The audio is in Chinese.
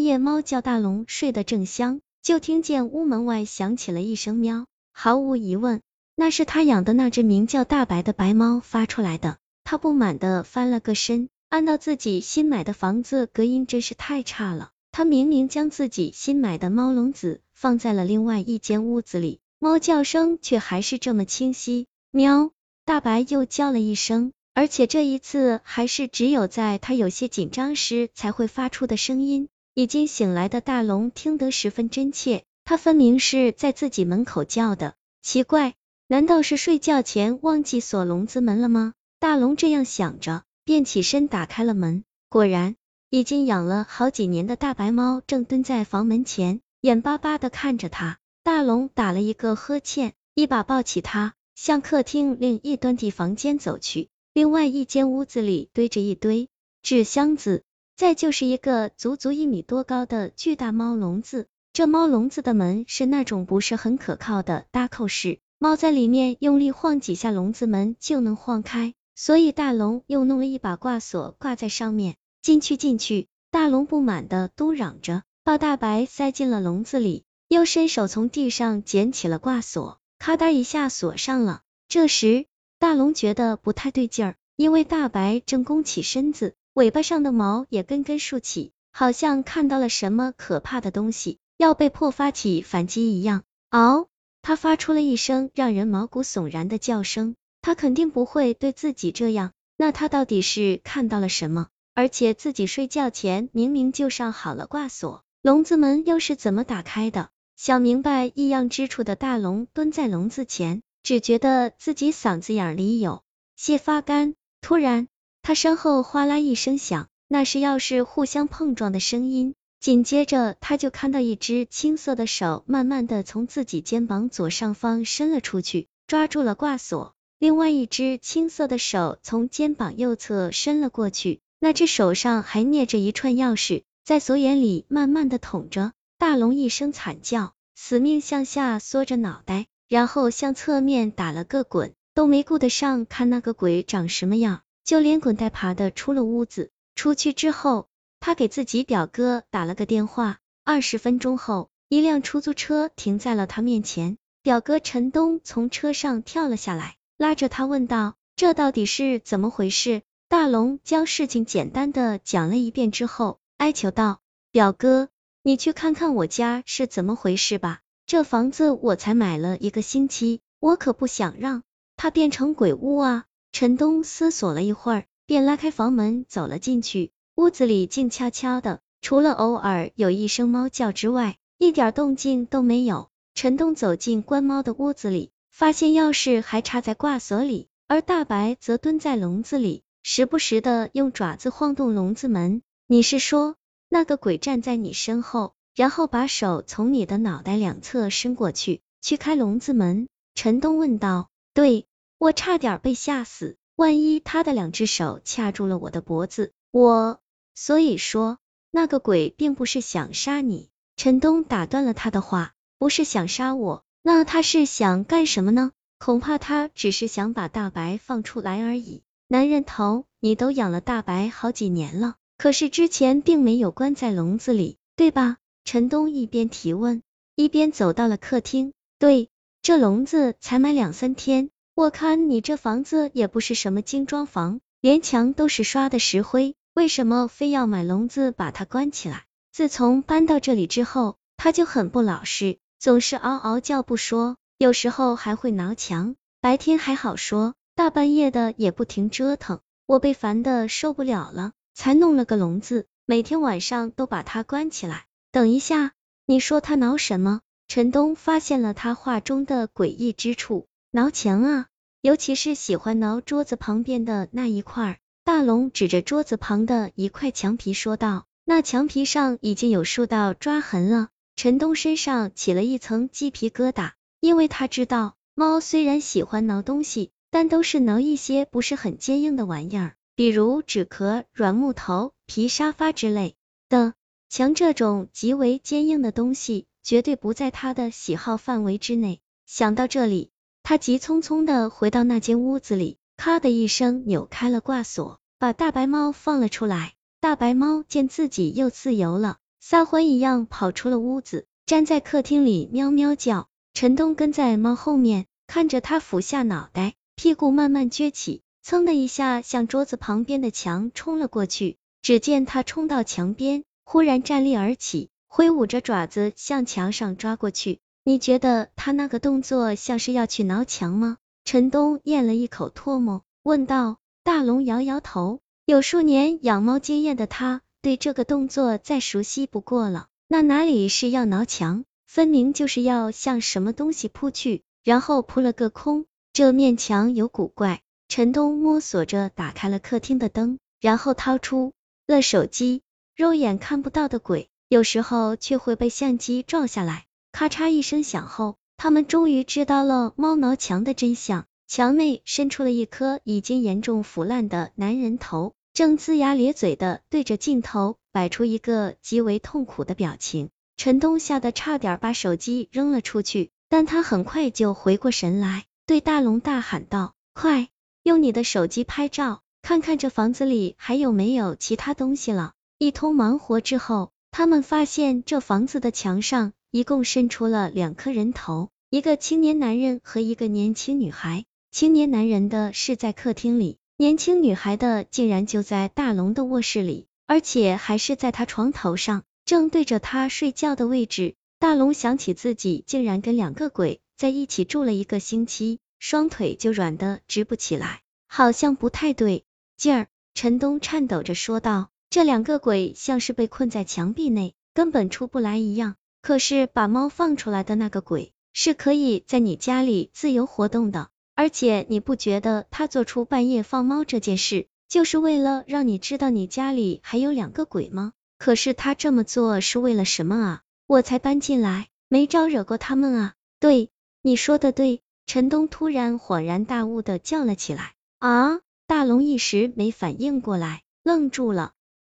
夜猫叫大龙睡得正香，就听见屋门外响起了一声喵，毫无疑问，那是他养的那只名叫大白的白猫发出来的。他不满的翻了个身，按到自己新买的房子隔音真是太差了。他明明将自己新买的猫笼子放在了另外一间屋子里，猫叫声却还是这么清晰。喵，大白又叫了一声。而且这一次还是只有在他有些紧张时才会发出的声音。已经醒来的大龙听得十分真切，他分明是在自己门口叫的。奇怪，难道是睡觉前忘记锁笼子门了吗？大龙这样想着，便起身打开了门。果然，已经养了好几年的大白猫正蹲在房门前，眼巴巴的看着他。大龙打了一个呵欠，一把抱起他，向客厅另一端的房间走去。另外一间屋子里堆着一堆纸箱子，再就是一个足足一米多高的巨大猫笼子。这猫笼子的门是那种不是很可靠的搭扣式，猫在里面用力晃几下，笼子门就能晃开。所以大龙又弄了一把挂锁挂在上面。进去，进去！大龙不满的嘟嚷着，把大白塞进了笼子里，又伸手从地上捡起了挂锁，咔嗒一下锁上了。这时，大龙觉得不太对劲儿，因为大白正弓起身子，尾巴上的毛也根根竖起，好像看到了什么可怕的东西，要被迫发起反击一样。嗷！他发出了一声让人毛骨悚然的叫声。他肯定不会对自己这样，那他到底是看到了什么？而且自己睡觉前明明就上好了挂锁，笼子门又是怎么打开的？想明白异样之处的大龙蹲在笼子前。只觉得自己嗓子眼里有些发干，突然，他身后哗啦一声响，那是钥匙互相碰撞的声音。紧接着，他就看到一只青色的手慢慢的从自己肩膀左上方伸了出去，抓住了挂锁。另外一只青色的手从肩膀右侧伸了过去，那只手上还捏着一串钥匙，在锁眼里慢慢的捅着。大龙一声惨叫，死命向下缩着脑袋。然后向侧面打了个滚，都没顾得上看那个鬼长什么样，就连滚带爬的出了屋子。出去之后，他给自己表哥打了个电话。二十分钟后，一辆出租车停在了他面前。表哥陈东从车上跳了下来，拉着他问道：“这到底是怎么回事？”大龙将事情简单的讲了一遍之后，哀求道：“表哥，你去看看我家是怎么回事吧。”这房子我才买了一个星期，我可不想让它变成鬼屋啊！陈东思索了一会儿，便拉开房门走了进去。屋子里静悄悄的，除了偶尔有一声猫叫之外，一点动静都没有。陈东走进关猫的屋子里，发现钥匙还插在挂锁里，而大白则蹲在笼子里，时不时的用爪子晃动笼子门。你是说，那个鬼站在你身后？然后把手从你的脑袋两侧伸过去，去开笼子门。陈东问道：“对，我差点被吓死，万一他的两只手掐住了我的脖子，我……所以说，那个鬼并不是想杀你。”陈东打断了他的话：“不是想杀我，那他是想干什么呢？恐怕他只是想把大白放出来而已。男人头，你都养了大白好几年了，可是之前并没有关在笼子里，对吧？”陈东一边提问，一边走到了客厅。对，这笼子才买两三天，我看你这房子也不是什么精装房，连墙都是刷的石灰，为什么非要买笼子把它关起来？自从搬到这里之后，它就很不老实，总是嗷嗷叫不说，有时候还会挠墙。白天还好说，大半夜的也不停折腾，我被烦的受不了了，才弄了个笼子，每天晚上都把它关起来。等一下，你说他挠什么？陈东发现了他话中的诡异之处，挠墙啊，尤其是喜欢挠桌子旁边的那一块。大龙指着桌子旁的一块墙皮说道，那墙皮上已经有数道抓痕了。陈东身上起了一层鸡皮疙瘩，因为他知道，猫虽然喜欢挠东西，但都是挠一些不是很坚硬的玩意儿，比如纸壳、软木头、皮沙发之类的。墙这种极为坚硬的东西，绝对不在他的喜好范围之内。想到这里，他急匆匆的回到那间屋子里，咔的一声扭开了挂锁，把大白猫放了出来。大白猫见自己又自由了，撒欢一样跑出了屋子，站在客厅里喵喵叫。陈东跟在猫后面，看着他俯下脑袋，屁股慢慢撅起，噌的一下向桌子旁边的墙冲了过去。只见他冲到墙边，忽然站立而起，挥舞着爪子向墙上抓过去。你觉得他那个动作像是要去挠墙吗？陈东咽了一口唾沫，问道。大龙摇摇头，有数年养猫经验的他，对这个动作再熟悉不过了。那哪里是要挠墙，分明就是要向什么东西扑去，然后扑了个空。这面墙有古怪。陈东摸索着打开了客厅的灯，然后掏出了手机。肉眼看不到的鬼，有时候却会被相机照下来。咔嚓一声响后，他们终于知道了猫挠墙的真相。墙内伸出了一颗已经严重腐烂的男人头，正龇牙咧嘴的对着镜头摆出一个极为痛苦的表情。陈东吓得差点把手机扔了出去，但他很快就回过神来，对大龙大喊道：“快用你的手机拍照，看看这房子里还有没有其他东西了。”一通忙活之后，他们发现这房子的墙上一共伸出了两颗人头，一个青年男人和一个年轻女孩。青年男人的是在客厅里，年轻女孩的竟然就在大龙的卧室里，而且还是在他床头上，正对着他睡觉的位置。大龙想起自己竟然跟两个鬼在一起住了一个星期，双腿就软的直不起来，好像不太对劲儿。陈东颤抖着说道：“这两个鬼像是被困在墙壁内，根本出不来一样。可是把猫放出来的那个鬼，是可以在你家里自由活动的。”而且你不觉得他做出半夜放猫这件事，就是为了让你知道你家里还有两个鬼吗？可是他这么做是为了什么啊？我才搬进来，没招惹过他们啊。对，你说的对。陈东突然恍然大悟的叫了起来。啊！大龙一时没反应过来，愣住了。